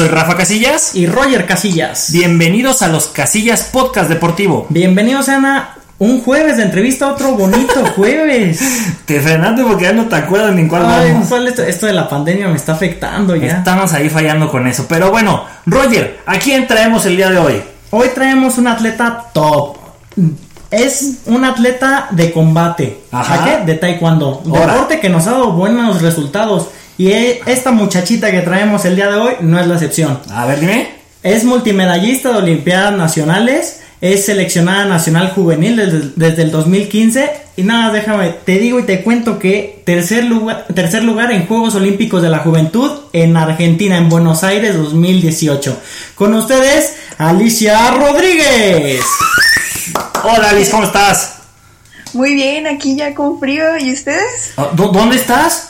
Soy Rafa Casillas. Y Roger Casillas. Bienvenidos a los Casillas Podcast Deportivo. Bienvenidos a un jueves de entrevista, otro bonito jueves. te frenaste porque ya no te acuerdas ni en cuál Ay, esto, esto, de la pandemia me está afectando ya. Estamos ahí fallando con eso. Pero bueno, Roger, ¿a quién traemos el día de hoy? Hoy traemos un atleta top. Es un atleta de combate. Ajá. qué? De taekwondo. Deporte que nos ha dado buenos resultados. Y e, esta muchachita que traemos el día de hoy no es la excepción. A ver, dime. Es multimedallista de Olimpiadas Nacionales. Es seleccionada nacional juvenil desde, el 2015. Y nada, déjame, te digo y te cuento que tercer lugar, tercer lugar en Juegos Olímpicos de la Juventud en Argentina, en Buenos Aires 2018. Con ustedes, Alicia Rodríguez. Hola Alice, ¿cómo estás? Muy bien, aquí ya con frío. ¿Y ustedes? Ah, ¿Dónde estás?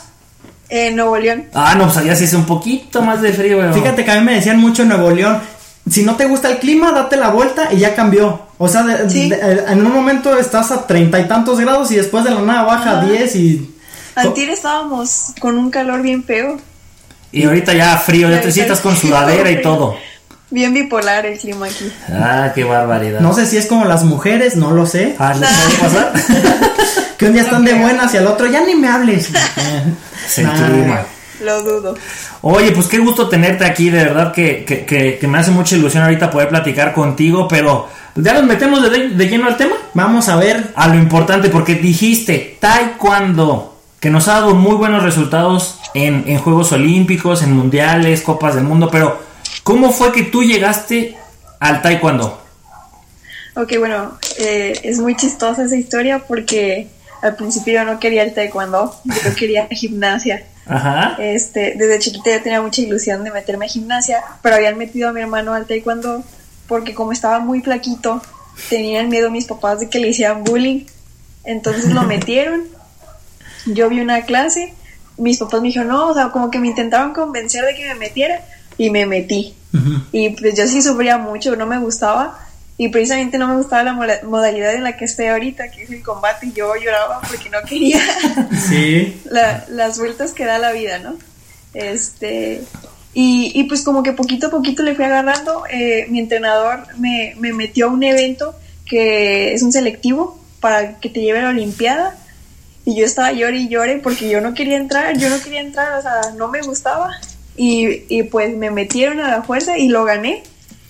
En Nuevo León. Ah, no, pues allá sí es un poquito más de frío. Fíjate que a mí me decían mucho en Nuevo León, si no te gusta el clima, date la vuelta y ya cambió. O sea, en un momento estás a treinta y tantos grados y después de la nada baja a diez y... Antier estábamos con un calor bien feo. Y ahorita ya frío, ya te sientas con sudadera y todo. Bien bipolar el clima aquí. Ah, qué barbaridad. No sé si es como las mujeres, no lo sé. Ah, ¿les pasar? que un día están de buenas y al otro ya ni me hables. Se. Lo dudo. Oye, pues qué gusto tenerte aquí, de verdad que, que, que, me hace mucha ilusión ahorita poder platicar contigo, pero ya nos metemos de, de, lleno al tema. Vamos a ver. A lo importante, porque dijiste taekwondo, que nos ha dado muy buenos resultados en, en Juegos Olímpicos, en Mundiales, Copas del Mundo, pero ¿Cómo fue que tú llegaste al taekwondo? Ok, bueno, eh, es muy chistosa esa historia porque al principio yo no quería el taekwondo, yo quería gimnasia. Ajá. Este, desde chiquita yo tenía mucha ilusión de meterme a gimnasia, pero habían metido a mi hermano al taekwondo porque como estaba muy flaquito, tenían miedo mis papás de que le hicieran bullying. Entonces lo metieron. Yo vi una clase, mis papás me dijeron, no, o sea, como que me intentaban convencer de que me metiera, y me metí. Y pues yo sí sufría mucho, no me gustaba. Y precisamente no me gustaba la modalidad en la que estoy ahorita, que es el combate, y yo lloraba porque no quería sí. las vueltas que da la vida, ¿no? Este, y, y, pues como que poquito a poquito le fui agarrando, eh, mi entrenador me, me metió a un evento que es un selectivo para que te lleve a la Olimpiada, y yo estaba llore y llore porque yo no quería entrar, yo no quería entrar, o sea, no me gustaba. Y, pues me metieron a la fuerza y lo gané.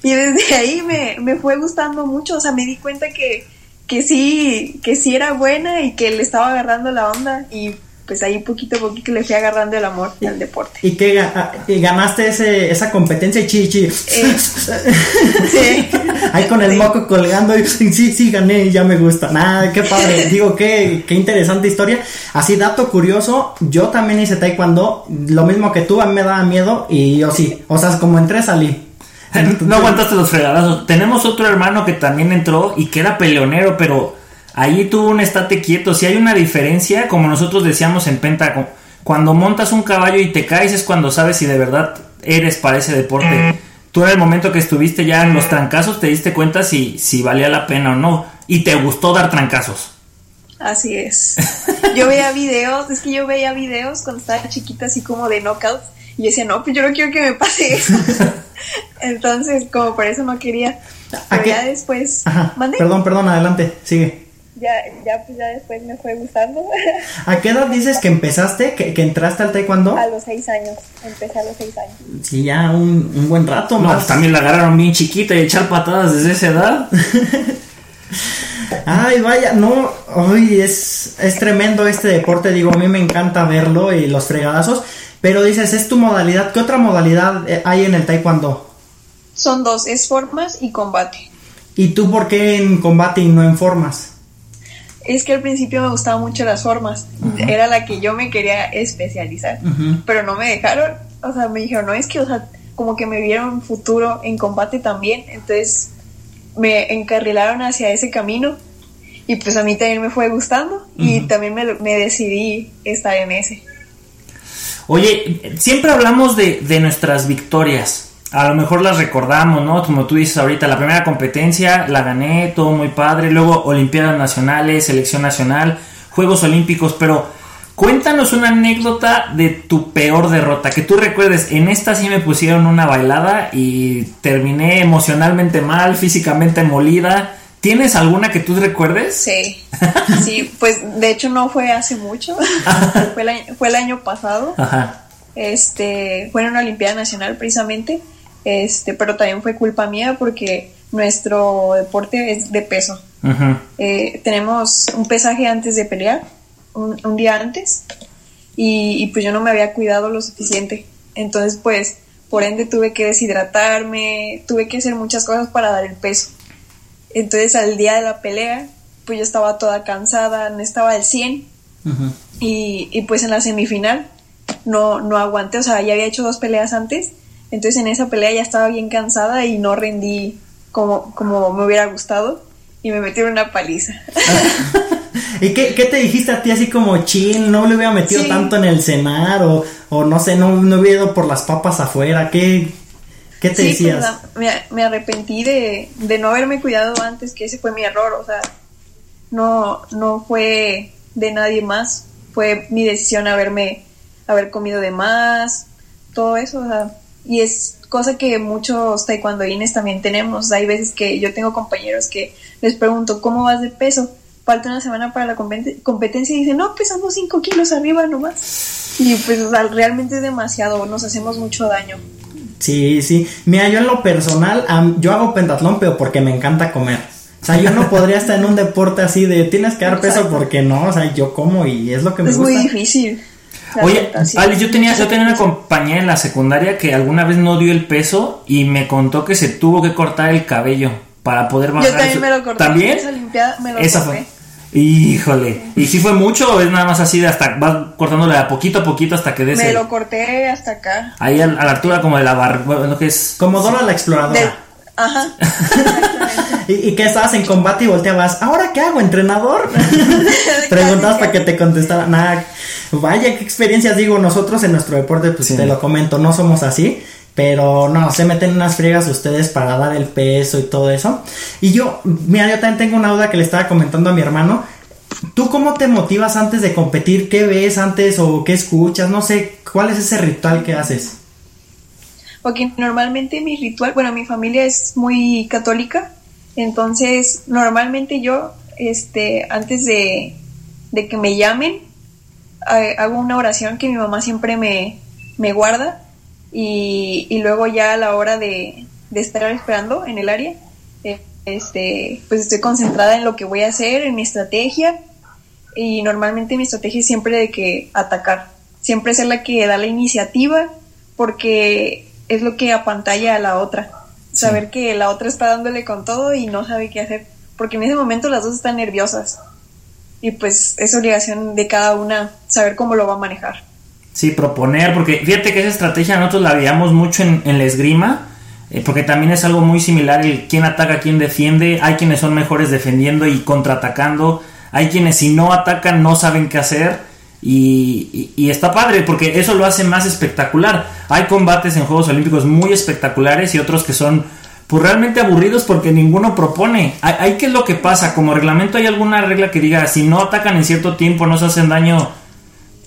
Y desde ahí me, me fue gustando mucho, o sea, me di cuenta que, que sí, que sí era buena y que le estaba agarrando la onda y pues ahí poquito a poquito le fui agarrando el amor al deporte. ¿Y qué ah, ganaste ese, esa competencia chichi? Eh, sí. Ahí con el moco colgando y sí, sí, gané y ya me gusta. Nada, qué padre. Digo, qué, qué interesante historia. Así, dato curioso, yo también hice taekwondo, lo mismo que tú, a mí me daba miedo y yo sí. O sea, como entré salí. No aguantaste los fregadazos. Tenemos otro hermano que también entró y que era peleonero, pero Ahí tuvo un estate quieto. Si hay una diferencia, como nosotros decíamos en Penta, cuando montas un caballo y te caes es cuando sabes si de verdad eres para ese deporte. Tú en el momento que estuviste ya en los trancazos te diste cuenta si, si valía la pena o no. Y te gustó dar trancazos. Así es. Yo veía videos, es que yo veía videos cuando estaba chiquita así como de knockouts y decía, no, pues yo no quiero que me pase eso. Entonces, como por eso no quería. Pero ya después... Perdón, perdón, adelante, sigue ya, ya, pues ya después me fue gustando. ¿A qué edad dices que empezaste, que, entraste al taekwondo? A los seis años, empecé a los seis años. Sí, ya un, un buen rato no, Pues también la agarraron bien chiquita y echar patadas desde esa edad. Ay, vaya, no, hoy es, es tremendo este deporte, digo, a mí me encanta verlo y los fregadazos, pero dices, es tu modalidad, ¿qué otra modalidad eh, hay en el taekwondo? Son dos, es formas y combate. ¿Y tú por qué en combate y no en formas? es que al principio me gustaban mucho las formas, era la que yo me quería especializar, pero no me dejaron, o sea, me dijeron, no, es que, o sea, como que me vieron futuro en combate también, entonces me encarrilaron hacia ese camino. Y pues a mí también me fue gustando. Y también me, me, decidí estar en ese. Oye, siempre hablamos de, de nuestras victorias, a lo mejor las recordamos, ¿no? Como tú dices ahorita, la primera competencia la gané, todo muy padre, luego Olimpiadas Nacionales, Selección Nacional, Juegos Olímpicos, pero Cuéntanos una anécdota de tu peor derrota, que tú recuerdes, en esta sí me pusieron una bailada y terminé emocionalmente mal, físicamente molida. ¿Tienes alguna que tú recuerdes? Sí, sí, pues de hecho no fue hace mucho, fue, el año, fue el año pasado. Ajá. Este, fue en una Olimpiada Nacional precisamente, este, pero también fue culpa mía porque nuestro deporte es de peso. Eh, tenemos un pesaje antes de pelear, un, un día antes, y, y, pues yo no me había cuidado lo suficiente. Entonces, pues, por ende tuve que deshidratarme, tuve que hacer muchas cosas para dar el peso. Entonces, al día de la pelea, pues yo estaba toda cansada, no estaba al 100. Ujú. Y, y pues en la semifinal no, no aguanté, o sea, ya había hecho dos peleas antes, entonces en esa pelea ya estaba bien cansada y no rendí como, como me hubiera gustado y me metieron una paliza. ¿Y qué, qué te dijiste a ti así como chill? ¿No le hubiera metido Sí. tanto en el cenar? O, o no sé, no, no hubiera ido por las papas afuera? ¿Qué, qué te sí, decías? pues, me, me arrepentí de, de no haberme cuidado antes, que ese fue mi error, o sea, no, no fue de nadie más, fue mi decisión haberme, haber comido de más, todo eso, o sea, y es cosa que muchos taekwondoines también tenemos, hay veces que yo tengo compañeros que les pregunto, ¿cómo vas de peso? Falta una semana para la compet- competencia y dicen, no, pesamos 5 kilos arriba nomás. Y pues o sea, realmente es demasiado, nos hacemos mucho daño. Sí, sí. Mira, yo en lo personal, yo hago pentatlón, pero porque me encanta comer. O sea, yo no podría estar en un deporte así de tienes que dar peso porque no, o sea, yo como y es lo que me Es gusta. muy difícil. Oye. Ali, yo tenía, yo tenía una compañera en la secundaria que alguna vez no dio el peso y me contó que se tuvo que cortar el cabello para poder bajar. Yo también me lo corté. ¿También? Esa limpiada me lo Esa corté. fue. Híjole. ¿Y si fue mucho o es nada más así de hasta vas cortándole a poquito a poquito hasta que des Me el- lo corté hasta acá. ahí a, a la altura como de la barra, bueno, que es Como Dora la exploradora. De- Ajá. Y, y que estabas en combate y volteabas, ¿ahora qué hago, entrenador? Preguntabas para que te contestara. Nada, vaya, qué experiencias. Digo, nosotros en nuestro deporte, pues Sí. te lo comento, no somos así. Pero no, se meten unas friegas ustedes para dar el peso y todo eso. Y yo, mira, yo también tengo una duda que le estaba comentando a mi hermano. ¿Tú cómo te motivas antes de competir? ¿Qué ves antes o qué escuchas? No sé, ¿cuál es ese ritual que haces? Porque normalmente mi ritual, bueno, mi familia es muy católica, entonces normalmente yo, este, antes de, de que me llamen, ha- hago una oración que mi mamá siempre me, me guarda y, y luego ya a la hora de, de estar esperando en el área, eh, este, pues estoy concentrada en lo que voy a hacer, en mi estrategia y normalmente mi estrategia es siempre de que atacar, siempre ser la que da la iniciativa porque es lo que apantalla a la otra, saber que la otra está dándole con todo y no sabe qué hacer, porque en ese momento las dos están nerviosas y pues es obligación de cada una saber cómo lo va a manejar. Sí, proponer, porque fíjate que esa estrategia nosotros la veíamos mucho en, en la esgrima, eh, porque también es algo muy similar el quién ataca, quién defiende, hay quienes son mejores defendiendo y contraatacando, hay quienes si no atacan no saben qué hacer y, está padre porque eso lo hace más espectacular. Hay combates en Juegos Olímpicos muy espectaculares y otros que son pues realmente aburridos porque ninguno propone. Hay, hay qué es lo que pasa, como reglamento hay alguna regla que diga si no atacan en cierto tiempo no se hacen daño.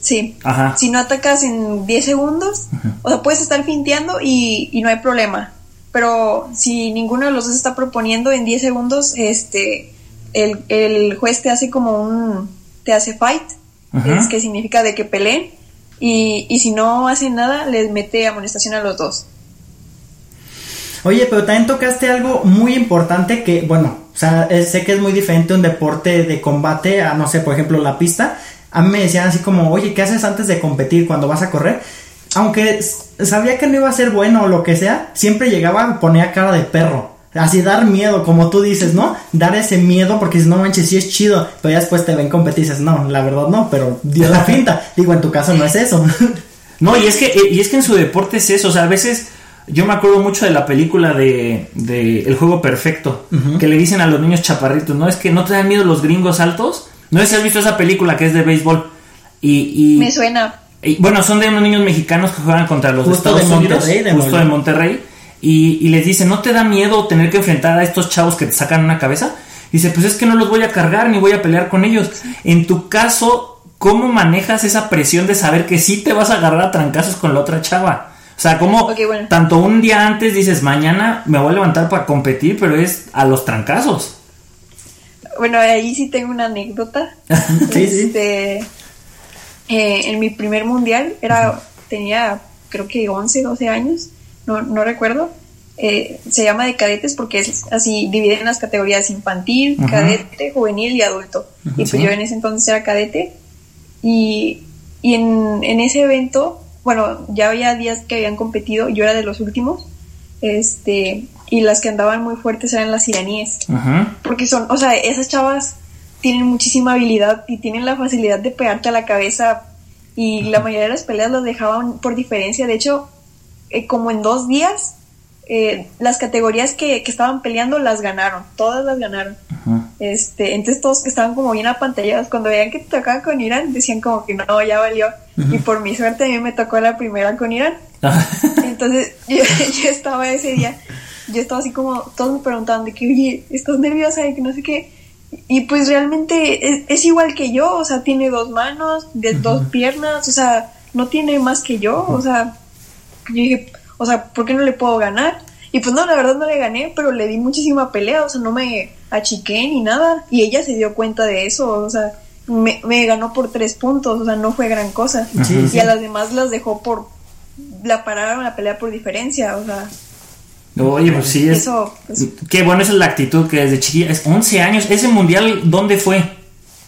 Sí, Ajá. si no atacas en 10 segundos, o sea, puedes estar finteando y, y no hay problema. Pero si ninguno de los dos está proponiendo en 10 segundos, este, el, el juez te hace como un, te hace fight, Ajá. es que significa de que peleen, y, y si no hacen nada, les mete amonestación a los dos. Oye, pero también tocaste algo muy importante que, bueno, o sea, sé que es muy diferente un deporte de combate a, no sé, por ejemplo, la pista. A mí me decían así como, oye, ¿qué haces antes de competir cuando vas a correr? Aunque sabía que no iba a ser bueno o lo que sea, siempre llegaba y ponía cara de perro. Así dar miedo, como tú dices, ¿no? Dar ese miedo porque si no manches, sí es chido. Pero ya después te ven competir y dices, no, la verdad no, pero dio la finta. Digo, en tu caso no es eso. No, y es que, y es que en su deporte es eso, o sea, a veces yo me acuerdo mucho de la película de, de El Juego Perfecto, que le dicen a los niños chaparritos, ¿no? Es que no te dan miedo los gringos altos. No sé si has visto esa película que es de béisbol. Y, y, Me suena. y, bueno, son de unos niños mexicanos que juegan contra los Justo Estados de Unidos, Monterrey, de justo de Monterrey. Y, y les dicen, ¿no te da miedo tener que enfrentar a estos chavos que te sacan una cabeza? Dice, pues es que no los voy a cargar ni voy a pelear con ellos. En tu caso, ¿cómo manejas esa presión de saber que sí te vas a agarrar a trancazos con la otra chava? O sea, como bueno. tanto un día antes dices, mañana me voy a levantar para competir, pero es a los trancazos. Bueno, ahí sí tengo una anécdota. Sí, sí. Este, eh, en mi primer mundial era tenía creo que 11, 12 años, no, no recuerdo. Eh, se llama de cadetes porque es así, dividen las categorías infantil, cadete, juvenil y adulto. y pues sí. yo en ese entonces era cadete. Y, y en, en ese evento, bueno, ya había días que habían competido, yo era de los últimos. Este, y las que andaban muy fuertes eran las iraníes Ajá. porque son, o sea, esas chavas tienen muchísima habilidad y tienen la facilidad de pegarte a la cabeza y la mayoría de las peleas las dejaban por diferencia. De hecho, eh, como en dos días, eh, las categorías que, que estaban peleando las ganaron, todas las ganaron. Ajá. Este, entonces todos que estaban como bien apantallados, cuando veían que te tocaba con Irán, decían como que no, ya valió. Y por mi suerte a mí me tocó la primera con Irán. Entonces yo, yo estaba ese día, yo estaba así como, todos me preguntaban de que, oye, ¿estás nerviosa? Y que no sé qué. Y pues realmente es, es igual que yo, o sea, tiene dos manos, de dos piernas, o sea, no tiene más que yo, o sea, yo dije, o sea, ¿por qué no le puedo ganar? Y pues no, la verdad no le gané, pero le di muchísima pelea, o sea, no me achiqué ni nada. Y ella se dio cuenta de eso, o sea, me, me ganó por tres puntos, o sea, no fue gran cosa. Sí, y sí. a las demás las dejó por, la pararon la pelea por diferencia, o sea, Oye, pues sí, es... eso, pues, Qué bueno, esa es la actitud que desde chiquilla, es 11 años, ese mundial, ¿dónde fue?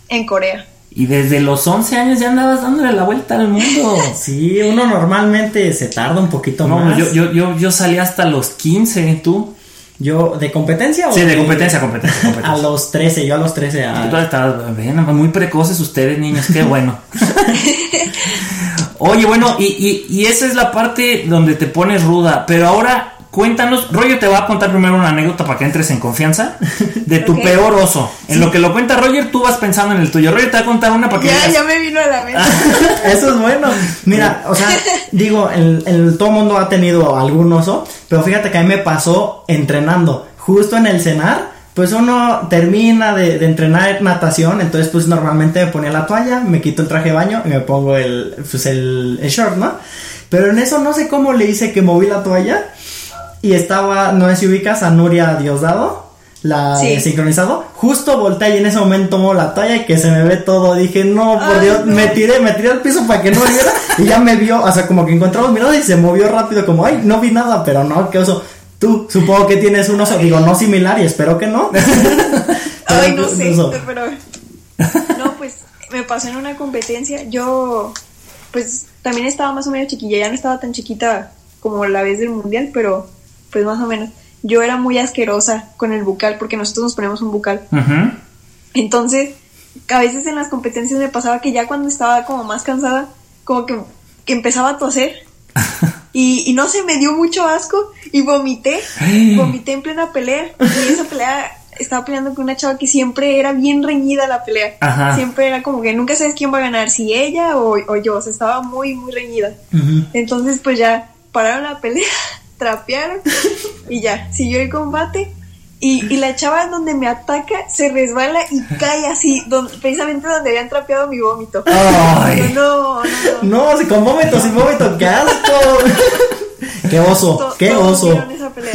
en Corea. Y desde los 11 años ya andabas dándole la vuelta al mundo. Sí, uno normalmente se tarda un poquito No, más. yo, yo, yo, yo salí hasta los 15, ¿tú? Yo, ¿de competencia o Sí, de competencia, competencia, competencia. A los 13, yo a los 13. a- Tú estabas, ven, muy precoces ustedes, niños, qué bueno. Oye, bueno, y, y, y esa es la parte donde te pones ruda, pero ahora cuéntanos, Roger te va a contar primero una anécdota para que entres en confianza de tu peor oso. En lo que lo cuenta Roger, tú vas pensando en el tuyo. Roger te va a contar una para que Ya, digas, ya me vino a la mente. Eso es bueno. Mira, o sea, digo, el, el- todo mundo ha tenido algún oso, pero fíjate que a mí me pasó entrenando. Justo en el cenar, pues uno termina de, de entrenar natación, entonces pues normalmente me ponía la toalla, me quito el traje de baño y me pongo el, pues el, el short, ¿no? Pero en eso no sé cómo le hice que moví la toalla y estaba, no sé si ubicas a Nuria Diosdado, la Sí. de sincronizado, justo volteé y en ese momento tomo la toalla y que se me ve todo, dije, no, por Ay, Dios, no. me tiré, me tiré al piso para que no viera y ya me vio, o sea, como que encontramos miradas y se movió rápido, como, ay, no vi nada, pero no, qué oso. Tú, supongo que tienes un oso, digo, no similar y espero que no. Ay, no sé, oso. pero... No, pues me pasó en una competencia. Yo, pues también estaba más o menos chiquilla. Ya no estaba tan chiquita como la vez del mundial, pero pues más o menos. Yo era muy asquerosa con el bucal porque nosotros nos ponemos un bucal. "Ujú". Entonces, a veces en las competencias me pasaba que ya cuando estaba como más cansada, como que, que empezaba a toser. Y, y no sé, me dio mucho asco y vomité. Vomité en plena pelea. Y esa pelea estaba peleando con una chava que siempre era bien reñida la pelea. Ajá. Siempre era como que nunca sabes quién va a ganar, si ella o, o yo. O sea, estaba muy, muy reñida. Ujú. Entonces, pues ya pararon la pelea, trapearon y ya, siguió el combate. Y, y la chava donde me ataca se resbala y cae así, don- precisamente donde habían trapeado mi vómito. Ay. No, no, no. No, con vómito, sin vómito, qué asco. qué oso, To- qué oso. vieron esa pelea.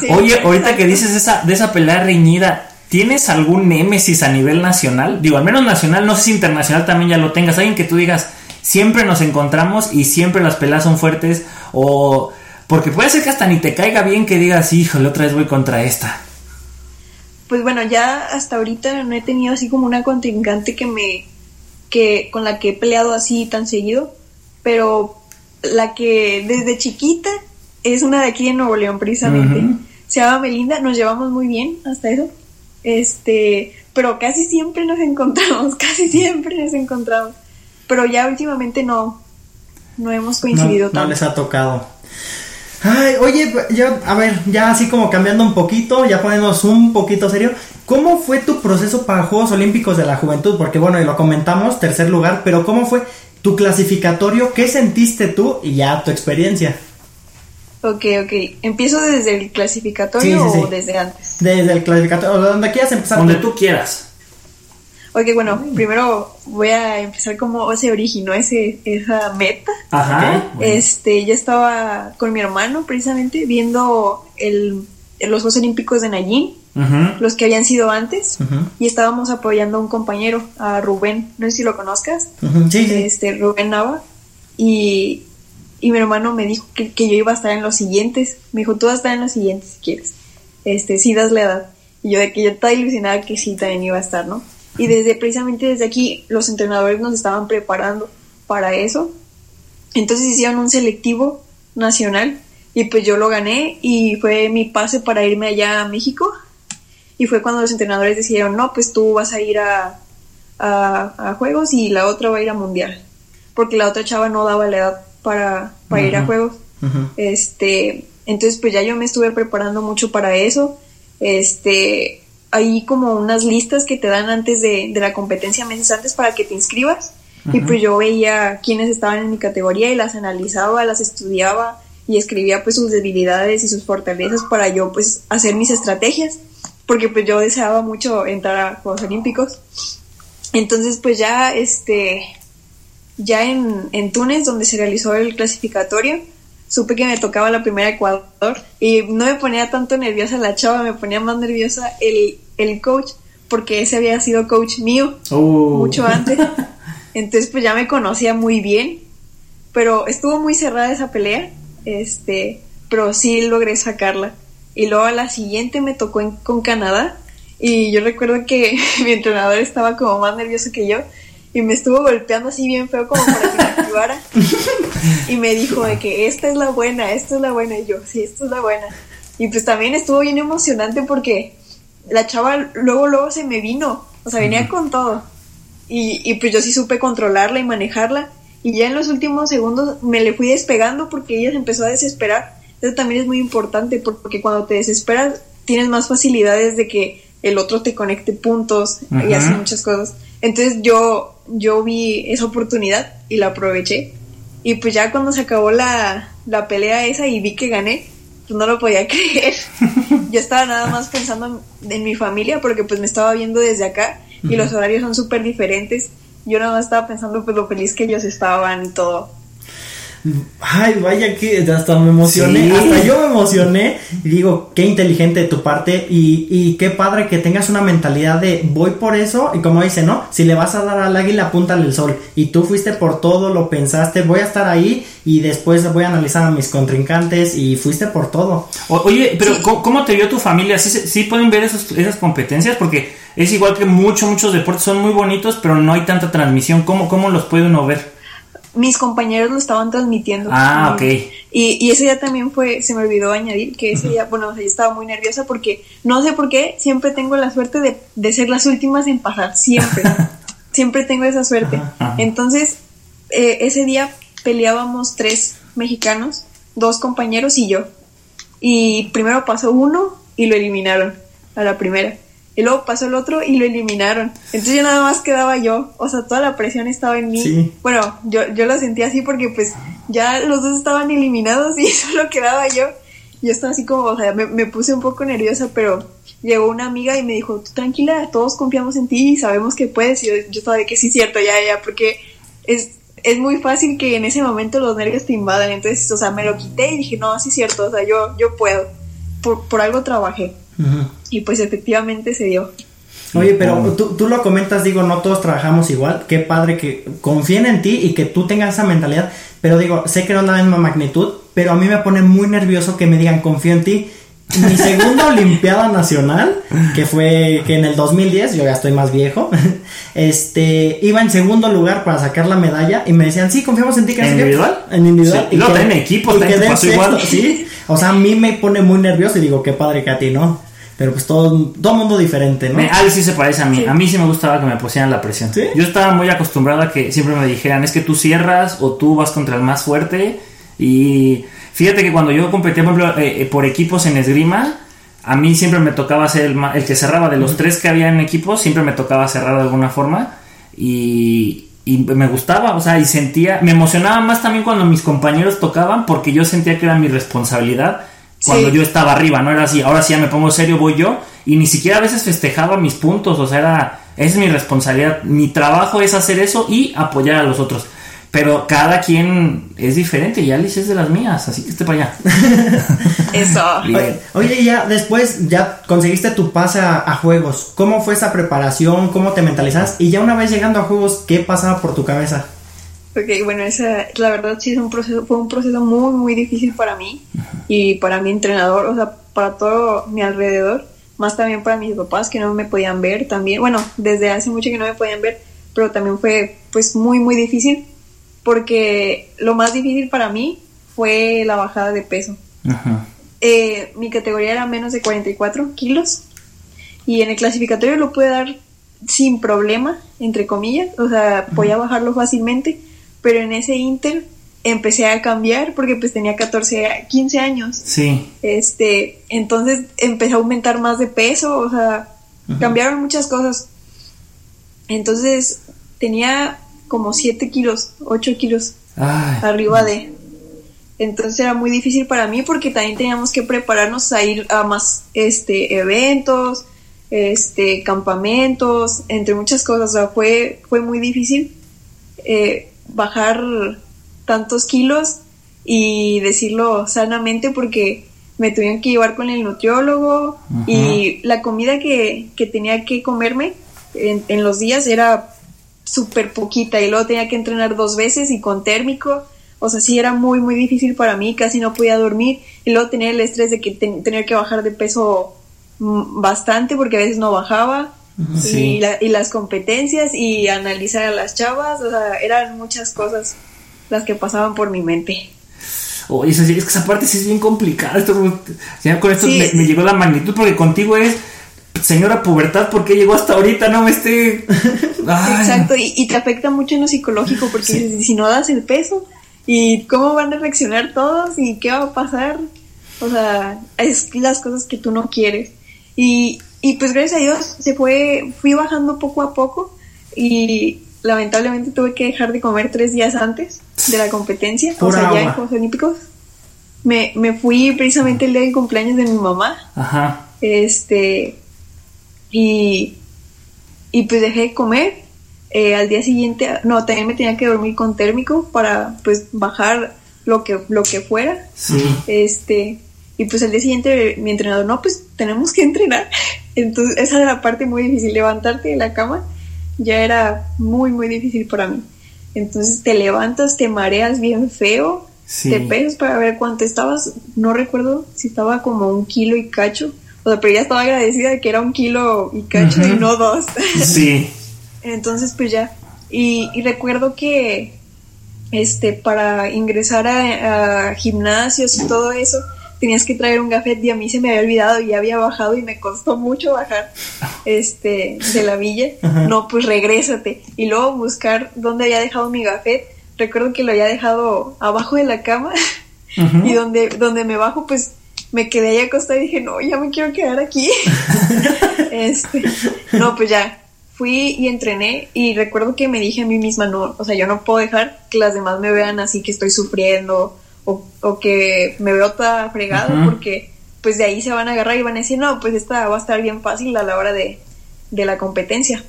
Sí, Oye, ahorita exacto. que dices esa, de esa pelea reñida, ¿tienes algún némesis a nivel nacional? Digo, al menos nacional, no sé si internacional también ya lo tengas. Alguien que tú digas, siempre nos encontramos y siempre las peleas son fuertes. O. Porque puede ser que hasta ni te caiga bien que digas, híjole, otra vez voy contra esta. Pues bueno, ya hasta ahorita no he tenido así como una contrincante que me. que con la que he peleado así tan seguido. Pero la que desde chiquita es una de aquí de Nuevo León, precisamente. Se llama Melinda, nos llevamos muy bien hasta eso. Este, pero casi siempre nos encontramos, casi siempre nos encontramos. Pero ya últimamente no, no hemos coincidido no, no tanto. les ha tocado. Ay, oye, yo, a ver, ya así como cambiando un poquito, ya poniéndonos un poquito serio, ¿cómo fue tu proceso para Juegos Olímpicos de la Juventud? Porque bueno, y lo comentamos, tercer lugar, pero ¿cómo fue tu clasificatorio? ¿Qué sentiste tú y ya tu experiencia? Ok, ok. ¿Empiezo desde el clasificatorio Sí, sí, o desde antes? Desde el clasificatorio, o donde quieras empezar. Donde tú quieras. Ok, bueno, primero voy a empezar como se originó ese, esa meta. Ajá. bueno. Este, yo estaba con mi hermano precisamente viendo el, los Juegos Olímpicos de Nayín, los que habían sido antes, y estábamos apoyando a un compañero, a Rubén, no sé si lo conozcas, Sí, sí. este, Rubén Nava, y, y mi hermano me dijo que, que yo iba a estar en los siguientes, me dijo, tú vas a estar en los siguientes si quieres, este, si das la edad, y yo de que yo estaba ilusionada que sí también iba a estar, ¿no? Y desde, precisamente desde aquí, los entrenadores nos estaban preparando para eso, entonces hicieron un selectivo nacional y pues yo lo gané y fue mi pase para irme allá a México. Y fue cuando los entrenadores decidieron, no, pues tú vas a ir a, a, a juegos y la otra va a ir a mundial, porque la otra chava no daba la edad para, para ir a juegos. Este, entonces pues ya yo me estuve preparando mucho para eso. Este, hay como unas listas que te dan antes de, de la competencia, meses antes para que te inscribas. Y pues yo veía quiénes estaban en mi categoría y las analizaba, las estudiaba y escribía pues sus debilidades y sus fortalezas para yo pues hacer mis estrategias. Porque pues yo deseaba mucho entrar a Juegos Olímpicos. Entonces pues ya este ya en, en Túnez, donde se realizó el clasificatorio, supe que me tocaba la primera Ecuador y no me ponía tanto nerviosa la chava, me ponía más nerviosa el, el coach, porque ese había sido coach mío Uh. mucho antes. Entonces pues ya me conocía muy bien, pero estuvo muy cerrada esa pelea, este, pero sí logré sacarla. Y luego a la siguiente me tocó en- con Canadá y yo recuerdo que mi entrenador estaba como más nervioso que yo y me estuvo golpeando así bien feo como para que me activara y me dijo de que esta es la buena, esta es la buena y yo, sí, esta es la buena. Y pues también estuvo bien emocionante porque la chava luego luego se me vino, o sea, venía con todo. Y, y pues yo sí supe controlarla y manejarla. Y ya en los últimos segundos me le fui despegando porque ella se empezó a desesperar. Eso también es muy importante porque cuando te desesperas tienes más facilidades de que el otro te conecte puntos y así muchas cosas. Entonces yo, yo vi esa oportunidad y la aproveché. Y pues ya cuando se acabó la, la pelea esa y vi que gané, pues no lo podía creer. Yo estaba nada más pensando en, mi familia porque pues me estaba viendo desde acá y los horarios son súper diferentes. Yo nada más estaba pensando pues lo feliz que ellos estaban y todo. Ay, vaya que hasta me emocioné, Sí. hasta yo me emocioné y digo, qué inteligente de tu parte y, y qué padre que tengas una mentalidad de voy por eso y como dice, ¿no? Si le vas a dar al águila, apúntale el sol y tú fuiste por todo, lo pensaste, voy a estar ahí y después voy a analizar a mis contrincantes y fuiste por todo. O- oye, pero ¿cómo, cómo te vio tu familia? ¿Sí, sí pueden ver esos- esas competencias? Porque es igual que muchos, muchos deportes son muy bonitos, pero no hay tanta transmisión. ¿Cómo, cómo los puede uno ver? Mis compañeros lo estaban transmitiendo. Ah, ok. Y, y ese día también fue, se me olvidó añadir que ese día, bueno, o sea, yo estaba muy nerviosa porque no sé por qué, siempre tengo la suerte de, de ser las últimas en pasar, siempre. siempre tengo esa suerte. Ajá, ajá. Entonces, eh, ese día peleábamos tres mexicanos, dos compañeros y yo. Y primero pasó uno y lo eliminaron a la primera. Y luego pasó el otro y lo eliminaron. Entonces ya nada más quedaba yo. O sea, toda la presión estaba en mí. Sí. Bueno, yo, yo lo sentí así porque pues ya los dos estaban eliminados y solo quedaba yo. Yo estaba así como, o sea, me, me puse un poco nerviosa, pero llegó una amiga y me dijo, tú tranquila, todos confiamos en ti y sabemos que puedes. Y yo, yo estaba de que sí, cierto, ya, ya, porque es, es muy fácil que en ese momento los nervios te invadan. Entonces, o sea, me lo quité y dije, no, sí, cierto, o sea, yo, yo puedo. Por, por algo trabajé. Y pues efectivamente se dio. Oye, pero tú, tú lo comentas, digo, no todos trabajamos igual. Qué padre que confíen en ti y que tú tengas esa mentalidad. Pero digo, sé que no es la misma magnitud, pero a mí me pone muy nervioso que me digan confío en ti. Mi segunda Olimpiada Nacional, que fue que en el 2010, yo ya estoy más viejo, este, iba en segundo lugar para sacar la medalla y me decían, sí, confiamos en ti. que ¿En no sé qué". individual? En individual. Sí, y luego también en equipo, y pasó igual. Sí, o sea, a mí me pone muy nervioso y digo, qué padre que a ti, ¿no? Pero pues todo, todo mundo diferente, ¿no? Me- Ale sí se parece a mí. Sí. A mí sí me gustaba que me pusieran la presión. ¿Sí? Yo estaba muy acostumbrado a que siempre me dijeran, es que tú cierras o tú vas contra el más fuerte. Y fíjate que cuando yo competía, por ejemplo, eh, eh, por equipos en esgrima, a mí siempre me tocaba ser el, el que cerraba. De los tres que había en equipos, siempre me tocaba cerrar de alguna forma. Y, y me gustaba, o sea, y sentía, me emocionaba más también cuando mis compañeros tocaban porque yo sentía que era mi responsabilidad cuando Sí. yo estaba arriba, no era así, ahora sí ya me pongo serio, voy yo y ni siquiera a veces festejaba mis puntos, o sea, era, es mi responsabilidad, mi trabajo es hacer eso y apoyar a los otros. Pero cada quien es diferente y Alice es de las mías, así que esté para allá. Eso. Oye, oye, ya después ya conseguiste tu pase a, a juegos. ¿Cómo fue esa preparación? ¿Cómo te mentalizas? Y ya una vez llegando a juegos, ¿qué pasaba por tu cabeza? Ok, bueno, esa, la verdad sí es un proceso, fue un proceso muy, muy difícil para mí y para mi entrenador, o sea, para todo mi alrededor, más también para mis papás que no me podían ver también, bueno, desde hace mucho que no me podían ver, pero también fue pues muy, muy difícil porque lo más difícil para mí fue la bajada de peso. Ajá. Eh, mi categoría era menos de 44 kilos y en el clasificatorio lo pude dar sin problema, entre comillas, o sea, podía bajarlo fácilmente, pero en ese inter empecé a cambiar porque pues tenía 14, a- 15 años. Sí. Este, entonces empecé a aumentar más de peso, o sea, cambiaron muchas cosas. Entonces tenía como 7 kilos, 8 kilos Ay. arriba de. Entonces era muy difícil para mí porque también teníamos que prepararnos a ir a más este eventos, este campamentos, entre muchas cosas. O sea, fue, fue muy difícil eh, bajar tantos kilos y decirlo sanamente porque me tuvieron que llevar con el nutriólogo y la comida que, que tenía que comerme en, en los días era súper poquita y luego tenía que entrenar dos veces y con térmico. O sea, sí era muy, muy difícil para mí, casi no podía dormir y luego tenía el estrés de que ten- tener que bajar de peso mm, bastante porque a veces no bajaba Sí. y, la- y las competencias y analizar a las chavas, o sea, eran muchas cosas las que pasaban por mi mente. Oye, es que esa parte sí es bien complicada. Esto, ya con esto Sí. me, me llegó la magnitud porque contigo es, señora pubertad, ¿por qué llegó hasta ahorita? No me esté... Ay. Exacto, y, y te afecta mucho en lo psicológico porque dices, si no das el peso, ¿y cómo van a reaccionar todos? ¿Y qué va a pasar? O sea, es las cosas que tú no quieres. Y, y pues gracias a Dios se fue, fui bajando poco a poco y lamentablemente tuve que dejar de comer tres días antes de la competencia, o Pura sea, ya en agua. Juegos Olímpicos. Me, me fui precisamente el día del cumpleaños de mi mamá Ajá. este y, y pues dejé de comer. Eh, al día siguiente no también me tenía que dormir con térmico para pues bajar lo que lo que fuera. Sí. este y pues al día siguiente mi entrenador no pues tenemos que entrenar entonces esa era la parte muy difícil levantarte de la cama ya era muy muy difícil para mí. Entonces te levantas te mareas bien feo Sí. te pesas para ver cuánto estabas. No recuerdo si estaba como un kilo y cacho o sea pero ya estaba agradecida de que era un kilo y cacho y no dos Sí. entonces, pues ya. Y, y recuerdo que este para ingresar a, a gimnasios y todo eso, tenías que traer un gafet y a mí se me había olvidado y ya había bajado y me costó mucho bajar este de la villa. No, pues regrésate. Y luego buscar dónde había dejado mi gafet. Recuerdo que lo había dejado abajo de la cama y donde, donde me bajo, pues me quedé ahí acostada y dije, no, ya me quiero quedar aquí. este, no, pues ya, fui y entrené y recuerdo que me dije a mí misma, no, o sea, yo no puedo dejar que las demás me vean así que estoy sufriendo o, o que me veo toda fregada porque pues de ahí se van a agarrar y van a decir, no, pues esta va a estar bien fácil a la hora de, de la competencia.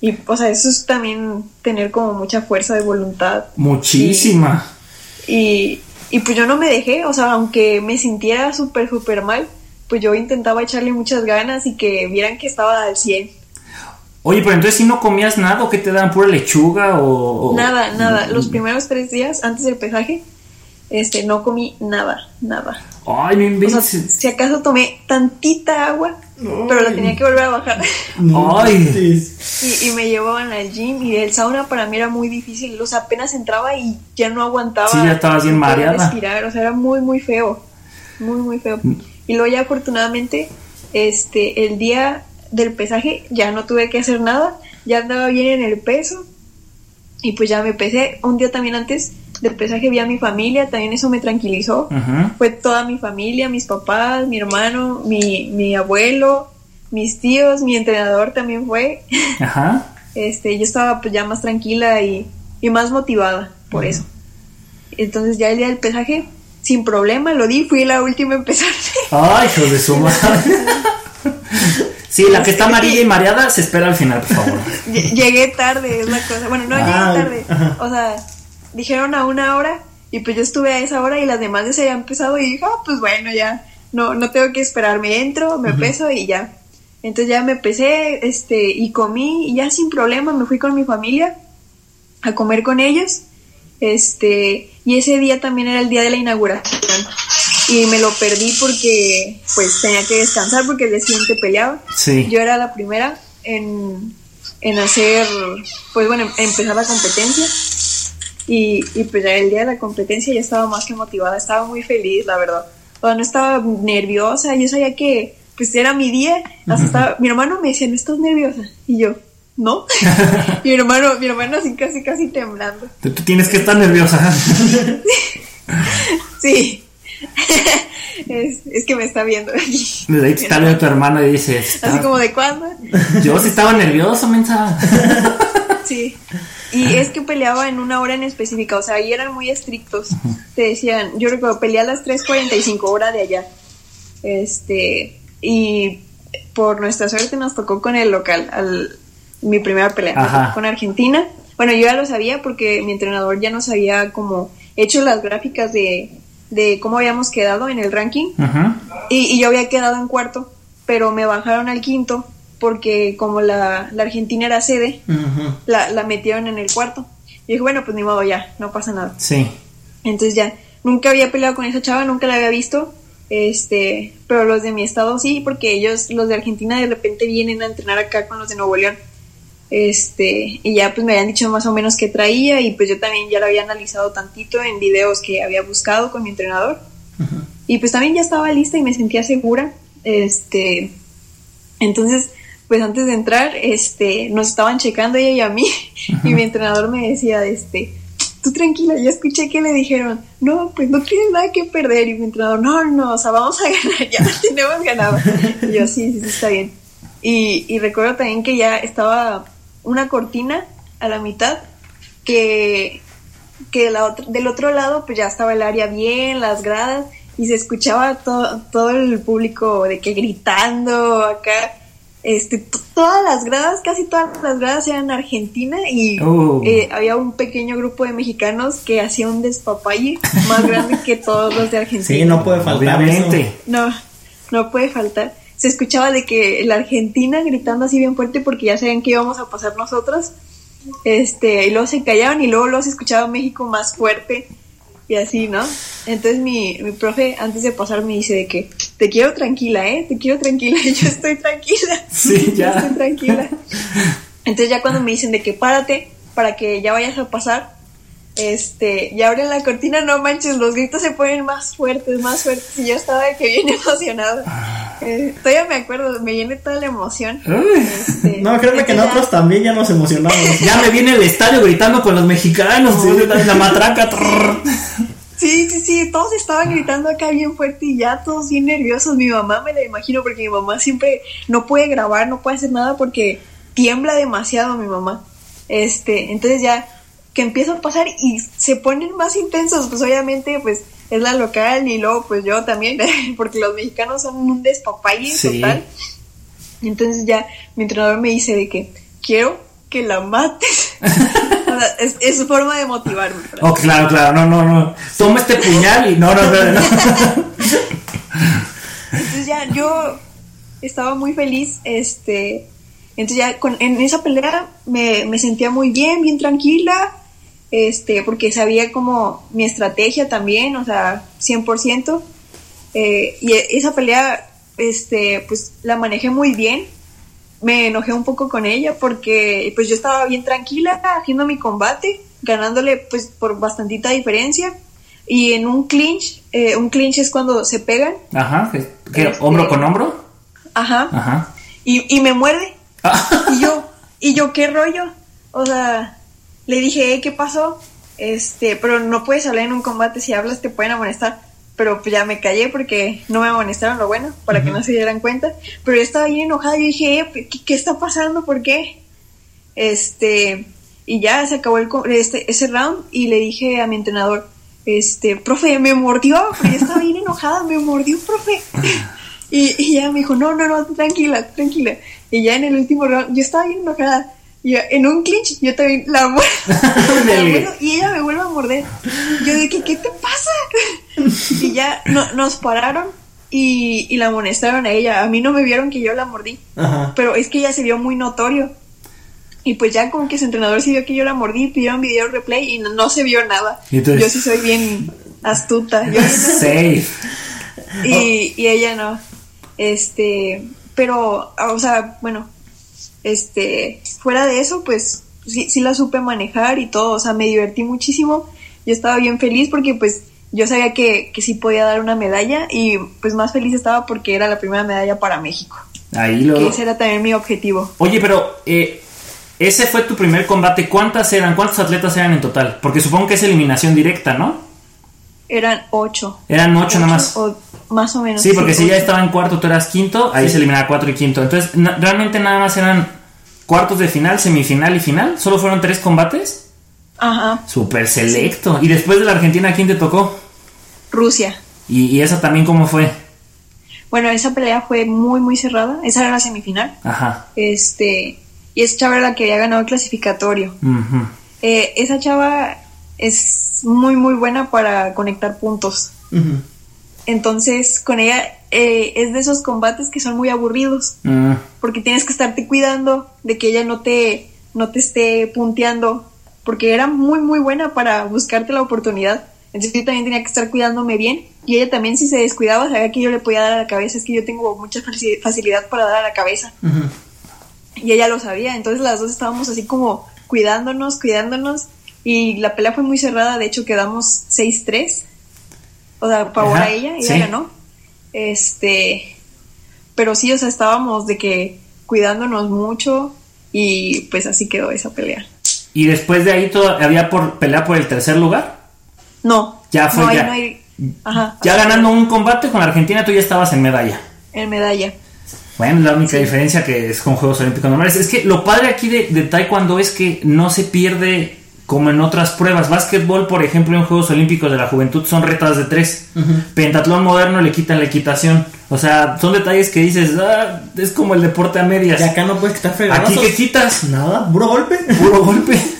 Y, o sea, eso es también tener como mucha fuerza de voluntad. Muchísima. Y, y pues yo no me dejé, o sea, aunque me sintiera súper, súper mal, pues yo intentaba echarle muchas ganas y que vieran que estaba al 100. Oye, pero entonces si no comías nada o qué te dan pura lechuga o... o- Nada, nada. Los primeros tres días antes del pesaje, este, no comí nada, nada. Ay, no O sea, inventes. si acaso tomé tantita agua, pero la tenía que volver a bajar. Ay. Y, y me llevaban al gym y el sauna para mí era muy difícil. O sea, apenas entraba y ya no aguantaba. Sí, ya estabas bien mareada. respirar, o sea, era muy, muy feo. Muy, muy feo. Y luego ya afortunadamente, este, el día del pesaje ya no tuve que hacer nada. Ya andaba bien en el peso. Y pues ya me pesé. Un día también antes del pesaje vi a mi familia, también eso me tranquilizó. Fue toda mi familia, mis papás, mi hermano, mi, mi abuelo, mis tíos, mi entrenador también fue. Ajá. Este, yo estaba pues ya más tranquila y, y más motivada por eso. Entonces ya el día del pesaje, sin problema, lo di, fui la última en empezar. Ay, hijo de su madre. Sí, la que está amarilla y mareada se espera al final, por favor. Llegué tarde, es la cosa. Bueno, no llegué tarde. O sea, dijeron a una hora y pues yo estuve a esa hora y las demás ya se habían empezado y dije, ah, pues bueno, ya, no, no tengo que esperar, me entro, me peso y ya. Entonces ya me pesé, este, y comí y ya sin problema me fui con mi familia a comer con ellos. Este, y ese día también era el día de la inauguración. Y me lo perdí porque pues tenía que descansar porque el día siguiente peleaba. Sí. Yo era la primera en, en hacer, pues bueno, em- empezar la competencia. Y, y pues ya el día de la competencia ya estaba más que motivada, estaba muy feliz, la verdad. O sea, no estaba nerviosa, yo sabía que pues era mi día. Hasta estaba- mi hermano me decía, ¿no estás nerviosa? Y yo, no. mi hermano, mi hermano así casi, casi temblando. Tú, tienes que estar nerviosa. Sí. es, es que me está viendo aquí. Desde ahí te está viendo tu hermano y dice, Así "Está- como de cuándo. yo sí estaba nervioso, mensa. Sí. Y es que peleaba en una hora en específica, o sea, ahí eran muy estrictos. Te decían, yo recuerdo, peleé a las 3.45 hora de allá. Este, y por nuestra suerte nos tocó con el local, al, mi primera pelea, me Ajá. tocó con Argentina. Bueno, yo ya lo sabía porque mi entrenador ya nos había como hecho las gráficas de, de cómo habíamos quedado en el ranking. Y, y yo había quedado en cuarto, pero me bajaron al quinto porque como la, la Argentina era sede, la metieron en el cuarto. Y dije, bueno, pues ni modo, ya, no pasa nada. Sí. Entonces ya, nunca había peleado con esa chava, nunca la había visto. Este, pero los de mi estado sí, porque ellos, los de Argentina, de repente vienen a entrenar acá con los de Nuevo León. Este, y ya pues me habían dicho más o menos qué traía, y pues yo también ya lo había analizado tantito en videos que había buscado con mi entrenador. Y pues también ya estaba lista y me sentía segura. Este, entonces, pues antes de entrar, este, nos estaban checando ella y a mí, y mi entrenador me decía, este, tú tranquila, yo escuché que le dijeron, no, pues no tienes nada que perder, y mi entrenador, no, no, o sea, vamos a ganar, ya tenemos ganado. Y yo, sí, sí, sí, está bien. Y, y recuerdo también que ya estaba una cortina a la mitad, que, que de la otra- del otro lado, pues ya estaba el área bien, las gradas, y se escuchaba todo, todo el público de que gritando acá. Este, todas las gradas, casi todas las gradas eran Argentina y Oh. eh, había un pequeño grupo de mexicanos que hacía un despapalle más grande que todos los de Argentina. Sí, no puede faltar Obviamente. eso. No, no puede faltar. Se escuchaba de que la Argentina gritando así bien fuerte porque ya sabían que íbamos a pasar nosotros. Este, y luego se callaban y luego, luego se escuchaba México más fuerte y así, ¿no? Entonces mi, mi profe antes de pasar me dice de que te quiero tranquila, ¿eh? Te quiero tranquila. Yo estoy tranquila. Sí, Yo ya. estoy tranquila. Entonces ya cuando me dicen de que párate para que ya vayas a pasar, este, y abren la cortina, no manches, los gritos se ponen más fuertes, más fuertes, y yo estaba de que bien emocionada. Eh, todavía me acuerdo, me viene toda la emoción. Este, No, créeme que ya- nosotros también ya nos emocionamos. ya me viene el estadio gritando con los mexicanos. La matraca. trrr. Sí, sí, sí, todos estaban gritando acá bien fuerte y ya todos bien nerviosos. Mi mamá me la imagino porque mi mamá siempre no puede grabar, no puede hacer nada porque tiembla demasiado mi mamá. Este, entonces ya que empieza a pasar y se ponen más intensos, pues obviamente pues es la local y luego pues yo también, porque los mexicanos son un despapalle Sí. total. Entonces ya mi entrenador me dice de que quiero que la mates. Sea, es, es su forma de motivarme. Oh, claro, claro, no, no, no. Toma este puñal y no, no, no. no. Entonces ya yo estaba muy feliz, este, entonces ya con, en esa pelea me, me sentía muy bien, bien tranquila, este, porque sabía como mi estrategia también, o sea, 100%, eh, y esa pelea, este, pues la manejé muy bien, me enojé un poco con ella porque pues yo estaba bien tranquila haciendo mi combate, ganándole pues por bastantita diferencia, y en un clinch, eh, un clinch es cuando se pegan, Ajá. ¿qué? Este- ¿Hombro con hombro? Ajá. Ajá. Y, y me muerde. Ah. Y yo, y yo, ¿qué rollo? O sea, le dije, "Eh, ¿qué pasó? Este, pero no puedes hablar en un combate, si hablas te pueden amonestar. Pero pues ya me callé porque no me amonestaron lo bueno, para que no se dieran cuenta. Pero yo estaba bien enojada, yo dije, "Eh, ¿qué, qué está pasando? ¿Por qué? Este, y ya se acabó el, este, ese round y le dije a mi entrenador, este, profe, me mordió, porque yo estaba bien enojada, me mordió, profe. Y, y ella me dijo, no, no, no, tranquila, tranquila. Y ya en el último round, yo estaba bien enojada. Y yo, en un clinch, yo también la. Ándale. y ella me vuelve a morder. Yo de que, ¿qué te pasa? y ya no- nos pararon y, y la amonestaron a ella. A mí no me vieron que yo la mordí. Ajá. Pero es que ella se vio muy notorio. Y pues ya como que su entrenador sí vio que yo la mordí, pidieron video replay y no, no se vio nada. Entonces- Yo sí soy bien astuta. Yo Safe. y, y ella no. Este, pero, o sea, bueno, este, fuera de eso, pues sí, sí la supe manejar y todo, o sea, me divertí muchísimo. Yo estaba bien feliz porque pues yo sabía que, que sí podía dar una medalla y pues más feliz estaba porque era la primera medalla para México. Ahí Que lo. ese era también mi objetivo. Oye, pero eh, ese fue tu primer combate. ¿Cuántas eran? ¿Cuántos atletas eran en total? Porque supongo que es eliminación directa, ¿no? Eran ocho. Eran ocho nada más. O más o menos. Sí, porque si ya ocho. estaba en cuarto, tú eras quinto, ahí Sí. se eliminaba cuatro y quinto. Entonces, realmente nada más eran cuartos de final, semifinal y final. ¿Solo fueron tres combates? Ajá, Súper selecto. Y después de la Argentina, ¿quién te tocó? Rusia. Y, y esa también, ¿cómo fue? Bueno, esa pelea fue muy, muy cerrada. Esa era la semifinal. Ajá. Este, y esa chava era la que había ganado el clasificatorio. Ujú. Eh, esa chava es muy, muy buena para conectar puntos. Entonces, con ella eh, es de esos combates que son muy aburridos, Mm. porque tienes que estarte cuidando de que ella no te, no te esté punteando, porque era muy, muy buena para buscarte la oportunidad. Entonces yo también tenía que estar cuidándome bien, y ella también si se descuidaba sabía que yo le podía dar a la cabeza, es que yo tengo mucha faci- facilidad para dar a la cabeza. Y ella lo sabía, entonces las dos estábamos así como cuidándonos, cuidándonos. Y la pelea fue muy cerrada, de hecho quedamos 6-3. O sea, favor a ella, ella sí. ganó. Este. Pero sí, o sea, estábamos de que cuidándonos mucho y pues así quedó esa pelea. Y después de ahí todo, había por pelea por el tercer lugar. No. Ya fue, no, ya. no hay- Ajá. Ya ganando un combate con Argentina, tú ya estabas en medalla. En medalla. Bueno, la única diferencia que es con Juegos Olímpicos normales. Es que lo padre aquí de, de Taekwondo es que no se pierde como en otras pruebas. Básquetbol, por ejemplo, en Juegos Olímpicos de la Juventud son retas de tres. Pentatlón moderno le quitan la equitación. O sea, son detalles que dices, ah, es como el deporte a medias. Y acá no puedes quitar fregadazos. Aquí que quitas, Nada, puro golpe. puro golpe.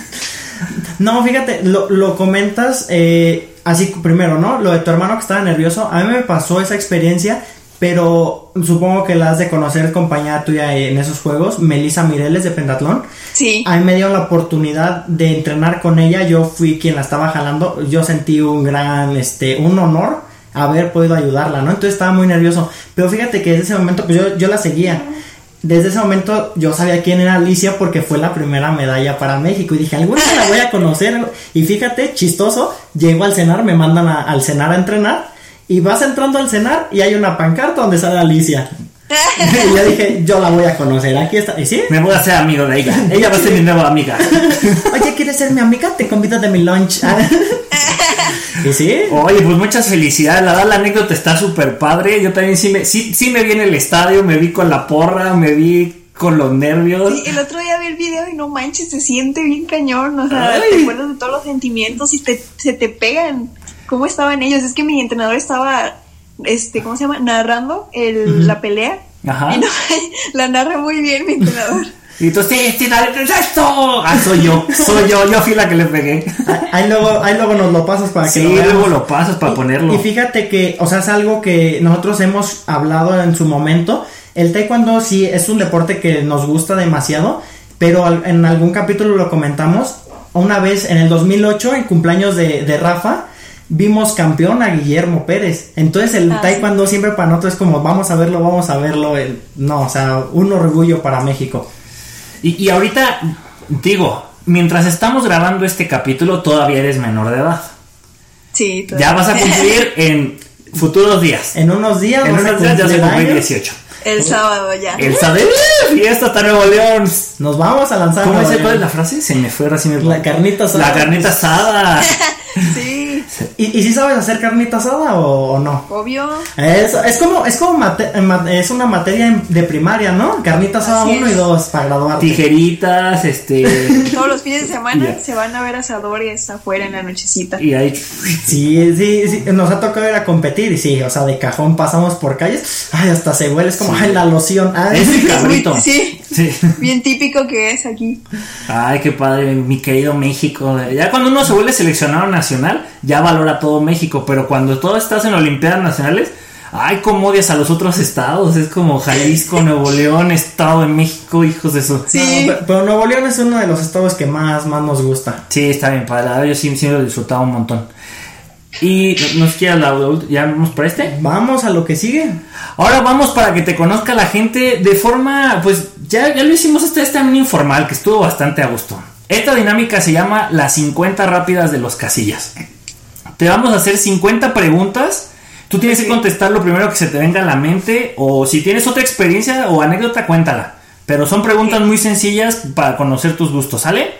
No, fíjate, lo, lo comentas eh, así primero, ¿no? Lo de tu hermano que estaba nervioso. A mí me pasó esa experiencia, pero supongo que la has de conocer compañera tuya en esos juegos, Melissa Mireles de Pentatlón. Sí. A mí me dio la oportunidad de entrenar con ella, yo fui quien la estaba jalando, yo sentí un gran, este, un honor haber podido ayudarla, ¿no? Entonces estaba muy nervioso, pero fíjate que desde ese momento, pues yo, yo la seguía. Desde ese momento yo sabía quién era Alicia porque fue la primera medalla para México y dije, algún día la voy a conocer. Y fíjate, chistoso, llego al cenar, me mandan a- al cenar a entrenar y vas entrando al cenar y hay una pancarta donde sale Alicia. y yo dije, yo la voy a conocer, aquí está. ¿Y sí? Me voy a hacer amigo de ella. Ella va a ser mi nueva amiga. Oye, ¿quieres ser mi amiga? Te convido de mi lunch. ¿Y sí? Oye, pues muchas felicidades. La verdad, la anécdota está súper padre. Yo también sí me, sí, sí me vi en el estadio, me vi con la porra, me vi con los nervios. Sí, el otro día vi el video y no manches, se siente bien cañón, o sea, Ay. te acuerdas de todos los sentimientos y te, se te pegan. ¿Cómo estaban ellos? Es que mi entrenador estaba, este, ¿cómo se llama? Narrando el, la pelea. Ajá. Y no, la narra muy bien mi entrenador. Y tú, sí, sí, dale, ¿qué es esto? Ah, soy yo, soy yo, yo fui la que le pegué. Ahí luego, ahí luego nos lo pasas para que Sí, lo veamos. luego lo pasas para Y- ponerlo. Y fíjate que, o sea, es algo que nosotros hemos hablado en su momento. El taekwondo sí es un deporte que nos gusta demasiado, pero al- en algún capítulo lo comentamos. Una vez en el 2008, en cumpleaños de, de Rafa, vimos campeón a Guillermo Pérez. Entonces el Ah, taekwondo siempre para nosotros es como, vamos a verlo, vamos a verlo. el- no, o sea, un orgullo para México. Y, y ahorita, digo, mientras estamos grabando este capítulo, todavía eres menor de edad. Sí, todo. Ya vas a cumplir en futuros días. En unos días, En unos días ya se cumplir cumple años. 18. El sábado ya. El saber fiesta hasta Nuevo León. Nos vamos a lanzar. ¿Cómo Nuevo dice cuál es la frase? Se me fue ahora sí me La carnita asada. La carnita asada. Sí. Sí, ¿Y, y si sabes hacer carnita asada o, o no? obvio. Es, es como, es como mate- es una materia de primaria, ¿no? Carnita asada Así 1 es. y 2 para graduarte. Tijeritas, este. Todos los fines de semana se van a ver asadores afuera en la nochecita. y ahí. Sí, sí, sí, nos ha tocado ir a competir y sí, o sea, de cajón pasamos por calles, ay, hasta se huele, es como, ay, la loción, ay. Es el cabrito. sí, Sí. bien típico que es aquí. Ay, qué padre, mi querido México. Ya cuando uno se vuelve seleccionado nacional, ya valora todo México, pero cuando todo estás en Olimpiadas Nacionales, ay, cómo odias a los otros estados. Es como Jalisco, Nuevo León, Estado de México, hijos de eso. Sí. No, pe- pero Nuevo León es uno de los estados que más, más nos gusta. Sí, está bien padre. la verdad, Yo sí, sí lo he disfrutado un montón. Y nos queda la, la ult- ya vamos para este. Vamos a lo que sigue. Ahora vamos para que te conozca la gente de forma, pues ya, ya lo hicimos este, este informal, que estuvo bastante a gusto. Esta dinámica se llama las 50 rápidas de los casillas. Te vamos a hacer 50 preguntas. Tú tienes que contestar lo primero que se te venga a la mente o si tienes otra experiencia o anécdota, cuéntala. Pero son preguntas muy sencillas para conocer tus gustos, ¿sale?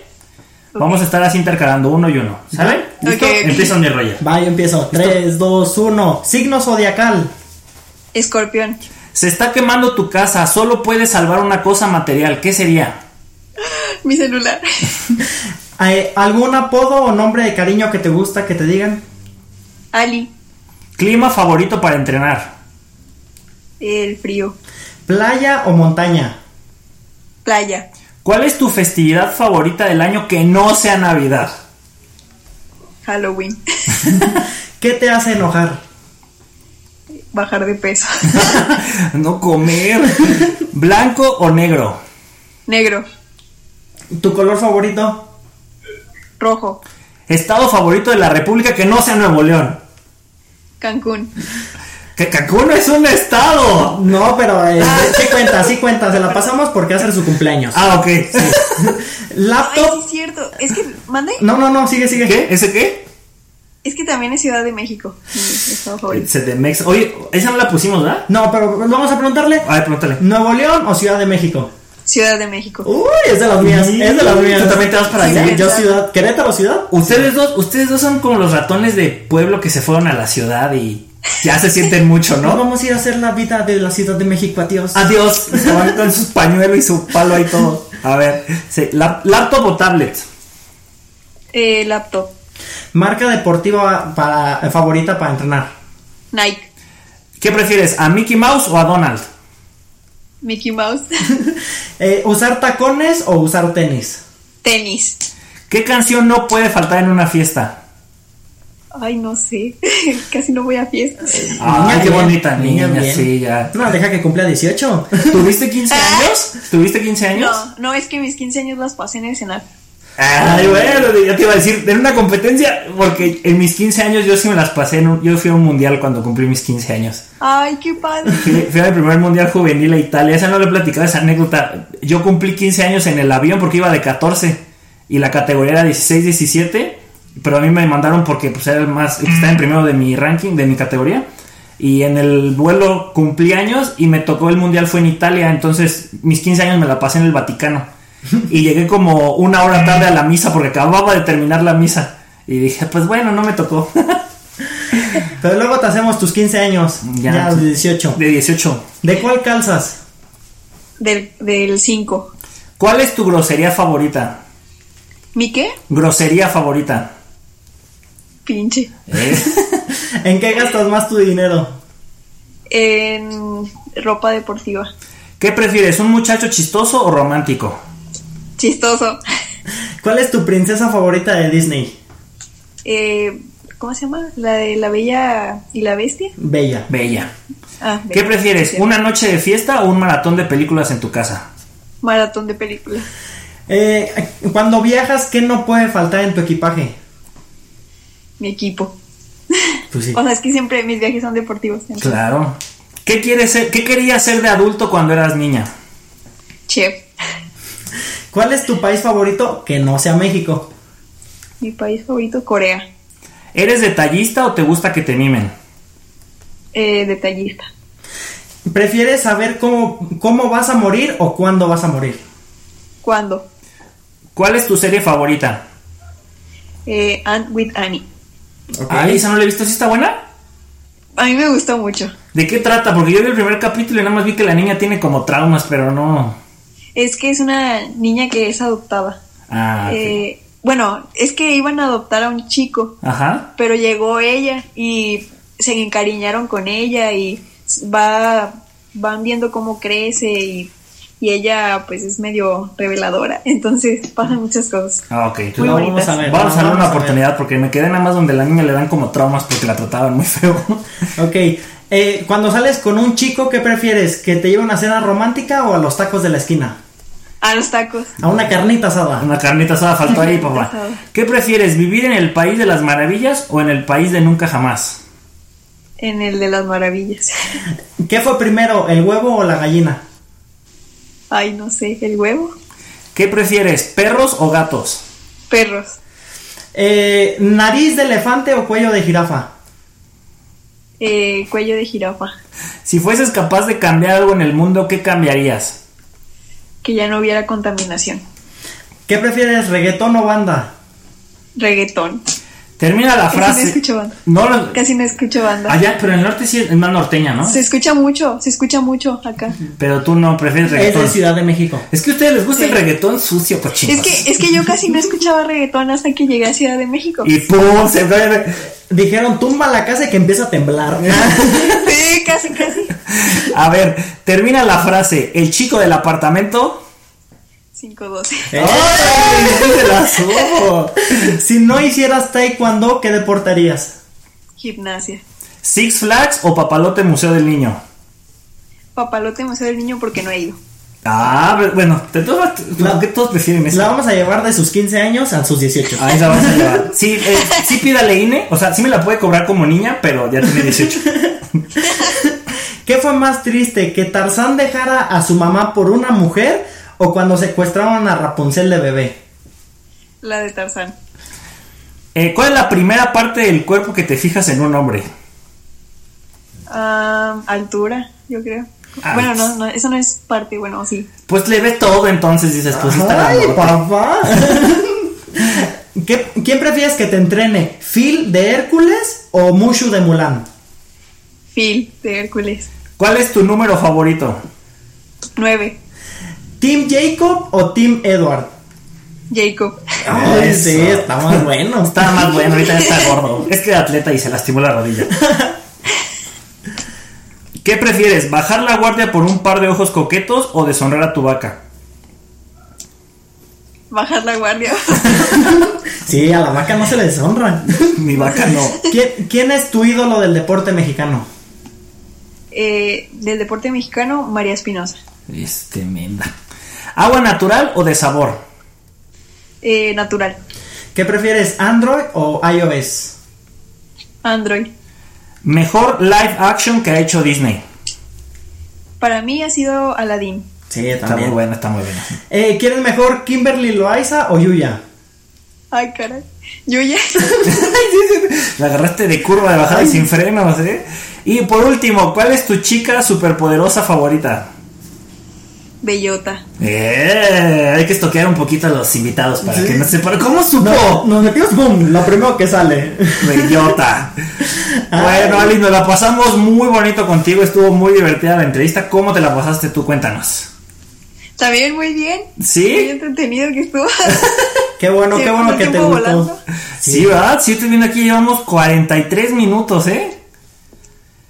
Vamos a estar así intercalando uno y uno, ¿sale? ¿Listo? Ok, ok. Empieza mi Roger. Va, yo empiezo. 3, 2, 1. Signo zodiacal. Escorpión. Se está quemando tu casa, solo puedes salvar una cosa material. ¿Qué sería? Mi celular. Eh, ¿Algún apodo o nombre de cariño que te gusta que te digan? Ali. Clima favorito para entrenar. El frío. ¿Playa o montaña? Playa. ¿Cuál es tu festividad favorita del año que no sea Navidad? Halloween. ¿Qué te hace enojar? Bajar de peso. no comer. ¿Blanco o negro? Negro. ¿Tu color favorito? Rojo. Estado favorito de la República que no sea Nuevo León. Cancún. Que Cancún no es un estado. No, pero eh, sí cuenta, sí cuenta. Se la pasamos porque hace su cumpleaños. Ah, ok. Ay, ¿Laptop? sí es cierto. Es que, mande. No, no, no, sigue, sigue. ¿Qué? ¿Ese qué? Es que también es Ciudad de México. Mi estado favorito. CDMX. Oye, esa no la pusimos, ¿verdad? No, pero vamos a preguntarle. A ver, pregúntale. ¿Nuevo León o Ciudad de México? Ciudad de México. Uy, es de las mías, Sí. es de las mías. ¿Tú también te vas para Sí, allá? Yo ciudad, Querétaro ciudad. Ustedes dos, ustedes dos son como los ratones de pueblo que se fueron a la ciudad y ya se sienten mucho, Nos ¿no? vamos a ir a hacer la vida de la Ciudad de México, adiós. Adiós. Se van con sus pañuelos y su palo ahí todo. A ver, sí, laptop o tablet. Eh, laptop. Marca deportiva para, eh, favorita para entrenar. Nike. ¿Qué prefieres, a Mickey Mouse o a Donald? Mickey Mouse. Eh, ¿Usar tacones o usar tenis? Tenis. ¿Qué canción no puede faltar en una fiesta? Ay, no sé. Casi no voy a fiestas. Ay, qué bien, bonita niña, bien. sí, ya. No, deja que cumpla 18. ¿Tuviste 15 años? ¿Tuviste 15 años? No, no, es que mis 15 años las pasé en el Senado. Ay, bueno, ya te iba a decir, en una competencia, porque en mis 15 años yo sí me las pasé, en un- yo fui a un mundial cuando cumplí mis 15 años. Ay, qué padre. Fui, fui al primer mundial juvenil a Italia, esa no le he platicado esa anécdota. Yo cumplí 15 años en el avión porque iba de 14 y la categoría era 16-17, pero a mí me mandaron porque pues era el más, el que estaba en primero de mi ranking, de mi categoría. Y en el vuelo cumplí años y me tocó el mundial fue en Italia, entonces mis 15 años me la pasé en el Vaticano. Y llegué como una hora tarde a la misa porque acababa de terminar la misa. Y dije, pues bueno, no me tocó. Pero luego te hacemos tus 15 años. Ya. Ya, de 18. De 18. ¿De cuál calzas? Del, del 5. ¿Cuál es tu grosería favorita? ¿Mi qué? Grosería favorita. Pinche. ¿Eh? ¿En qué gastas más tu dinero? En ropa deportiva. ¿Qué prefieres, un muchacho chistoso o romántico? Chistoso. ¿Cuál es tu princesa favorita de Disney? Eh, ¿Cómo se llama? La de la Bella y la Bestia. Bella. Bella. Ah, ¿Qué Bella. prefieres, Sí. una noche de fiesta o un maratón de películas en tu casa? Maratón de películas. Eh, cuando viajas, ¿qué no puede faltar en tu equipaje? Mi equipo. Pues sí. O sea, es que siempre mis viajes son deportivos. entonces, Claro. ¿Qué quieres ser, qué querías ser de adulto cuando eras niña? Chef. ¿Cuál es tu país favorito que no sea México? Mi país favorito, Corea. ¿Eres detallista o te gusta que te mimen? Eh, detallista. ¿Prefieres saber cómo, cómo vas a morir o cuándo vas a morir? ¿Cuándo? ¿Cuál es tu serie favorita? Eh, Ant with Annie. Ok. Ah, esa no la he visto, ¿sí está buena? A mí me gustó mucho. ¿De qué trata? Porque yo vi el primer capítulo y nada más vi que la niña tiene como traumas, pero no. Es que es una niña que es adoptada. Ah, ok. Eh, bueno, es que iban a adoptar a un chico, Ajá. pero llegó ella y se encariñaron con ella y va van viendo cómo crece y, y ella pues es medio reveladora, entonces pasan muchas cosas. Ah, ok. Entonces Muy vamos, bonitas. a ver. vamos a darle una a ver. oportunidad porque me quedé nada más donde la niña le dan como traumas porque la trataban muy feo. Ok. Eh, cuando sales con un chico, ¿qué prefieres? ¿Que te lleve a una cena romántica o a los tacos de la esquina? A los tacos. A una carnita asada. Una carnita asada faltó ahí, papá. asada. ¿Qué prefieres, vivir en el país de las maravillas o en el país de nunca jamás? En el de las maravillas. ¿Qué fue primero, el huevo o la gallina? Ay, no sé, el huevo. ¿Qué prefieres, perros o gatos? Perros. Eh, ¿Nariz de elefante o cuello de jirafa? Eh, cuello de jirafa. Si fueses capaz de cambiar algo en el mundo, ¿qué cambiarías? Que ya no hubiera contaminación. ¿Qué prefieres, reggaetón o banda? Reggaetón. Termina la Casi frase. no escucho banda. No lo- Casi no escucho banda. Allá, pero en el norte sí es más norteña, ¿no? Se escucha mucho, se escucha mucho acá. Pero tú no prefieres Es reggaetón. de Ciudad de México. Es que a ustedes les gusta el reggaetón sucio, cochinos. Es que, es que yo casi no escuchaba reggaetón hasta que llegué a Ciudad de México. Y pum, se ve. Dijeron, tumba la casa y que empieza a temblar. Sí, casi, casi. A ver, termina la frase. El chico del apartamento. 512. Eh. ¡Ay! la si no hicieras taekwondo, ¿qué deporte harías? Gimnasia. Six Flags o Papalote Museo del Niño. Papalote Museo del Niño porque no he ido. Ah, pero bueno, de todos, ¿por qué todos prefieren eso? La vamos a llevar de sus 15 años a sus 18. Ahí la vamos a llevar. Sí, eh, sí pídale INE, o sea, sí me la puede cobrar como niña, pero ya tiene 18. ¿Qué fue más triste? ¿Que Tarzán dejara a su mamá por una mujer o cuando secuestraron a Rapunzel de bebé? La de Tarzán. Eh, ¿Cuál es la primera parte del cuerpo que te fijas en un hombre? Ah, altura, yo creo. Ah, bueno, pues. no, no, eso no es parte, bueno, sí. Pues le ves todo, entonces dices, pues está ¡Ay, papá! ¿Qué- ¿Quién prefieres que te entrene? ¿Phil de Hércules o Mushu de Mulan? Phil de Hércules. ¿Cuál es tu número favorito? 9. ¿Team Jacob o Team Edward? Jacob. Ay, Eso. sí, está más bueno. Está más bueno, ahorita está gordo. Es que atleta y se lastimó la rodilla. ¿Qué prefieres? ¿Bajar la guardia por un par de ojos coquetos o deshonrar a tu vaca? Bajar la guardia. Sí, a la vaca no se le deshonra. Mi vaca no. ¿Quién, quién es tu ídolo del deporte mexicano? Eh, del deporte mexicano, María Espinosa. Es tremenda. ¿Agua natural o de sabor? Eh, natural. ¿Qué prefieres, Android o iOS? Android. Mejor live action que ha hecho Disney. Para mí ha sido Aladdin. Sí, Está muy buena, está muy buena. Eh, ¿Quién es mejor, Kimberly Loaiza o Yuya? Ay, caray. Yo ya. La agarraste de curva de bajada y sin frenos, ¿eh? Y por último, ¿cuál es tu chica superpoderosa favorita? Bellota. Eh, hay que estoquear un poquito a los invitados para que no sepan. ¿Cómo supo? No, nos metimos, boom, lo primero que sale. Bellota. bueno, Ali, nos la pasamos muy bonito contigo. Estuvo muy divertida la entrevista. ¿Cómo te la pasaste tú? Cuéntanos. También muy bien. Muy ¿Sí? entretenido que estuvo. Qué bueno, Sí, qué bueno que te tiempo gustó. volando. Sí, ¿verdad? Sí, estoy viendo aquí, llevamos 43 minutos, ¿eh?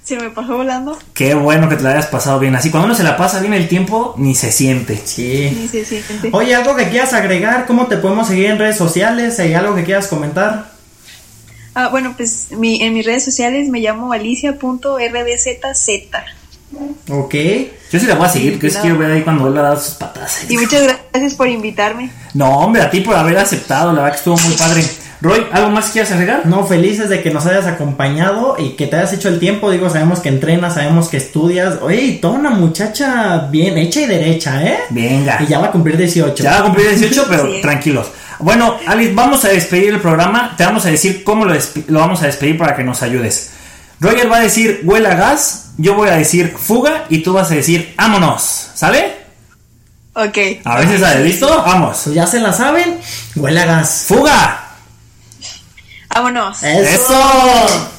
Se me pasó volando. Qué bueno que te la hayas pasado bien. Así, cuando uno se la pasa bien el tiempo, ni se siente. Sí. Ni se siente. Oye, algo que quieras agregar, ¿cómo te podemos seguir en redes sociales? ¿Hay algo que quieras comentar? Ah, bueno, pues mi, en mis redes sociales me llamo alicia.rdzzz. Ok. Yo sí la voy a seguir, Sí, porque es que quiero ver ahí cuando vuelva a dar sus patas. Y muchas gracias por invitarme. No, hombre, a ti por haber aceptado, la verdad que estuvo muy padre. Roy, ¿algo más que quieras agregar? No, felices de que nos hayas acompañado y que te hayas hecho el tiempo. Digo, sabemos que entrenas, sabemos que estudias. Oye, y toda una muchacha bien hecha y derecha, ¿eh? Venga. Y ya va a cumplir 18. Ya va a cumplir 18, pero Sí. tranquilos. Bueno, Alice, vamos a despedir el programa. Te vamos a decir cómo lo, vamos a despedir para que nos ayudes. Roger va a decir huela a gas, yo voy a decir fuga y tú vas a decir vámonos. ¿Sale? Ok. A veces sale, ¿listo? Vamos. Pues ya se la saben. Huele a gas. ¡Fuga! Vámonos. Eso. ¡Eso!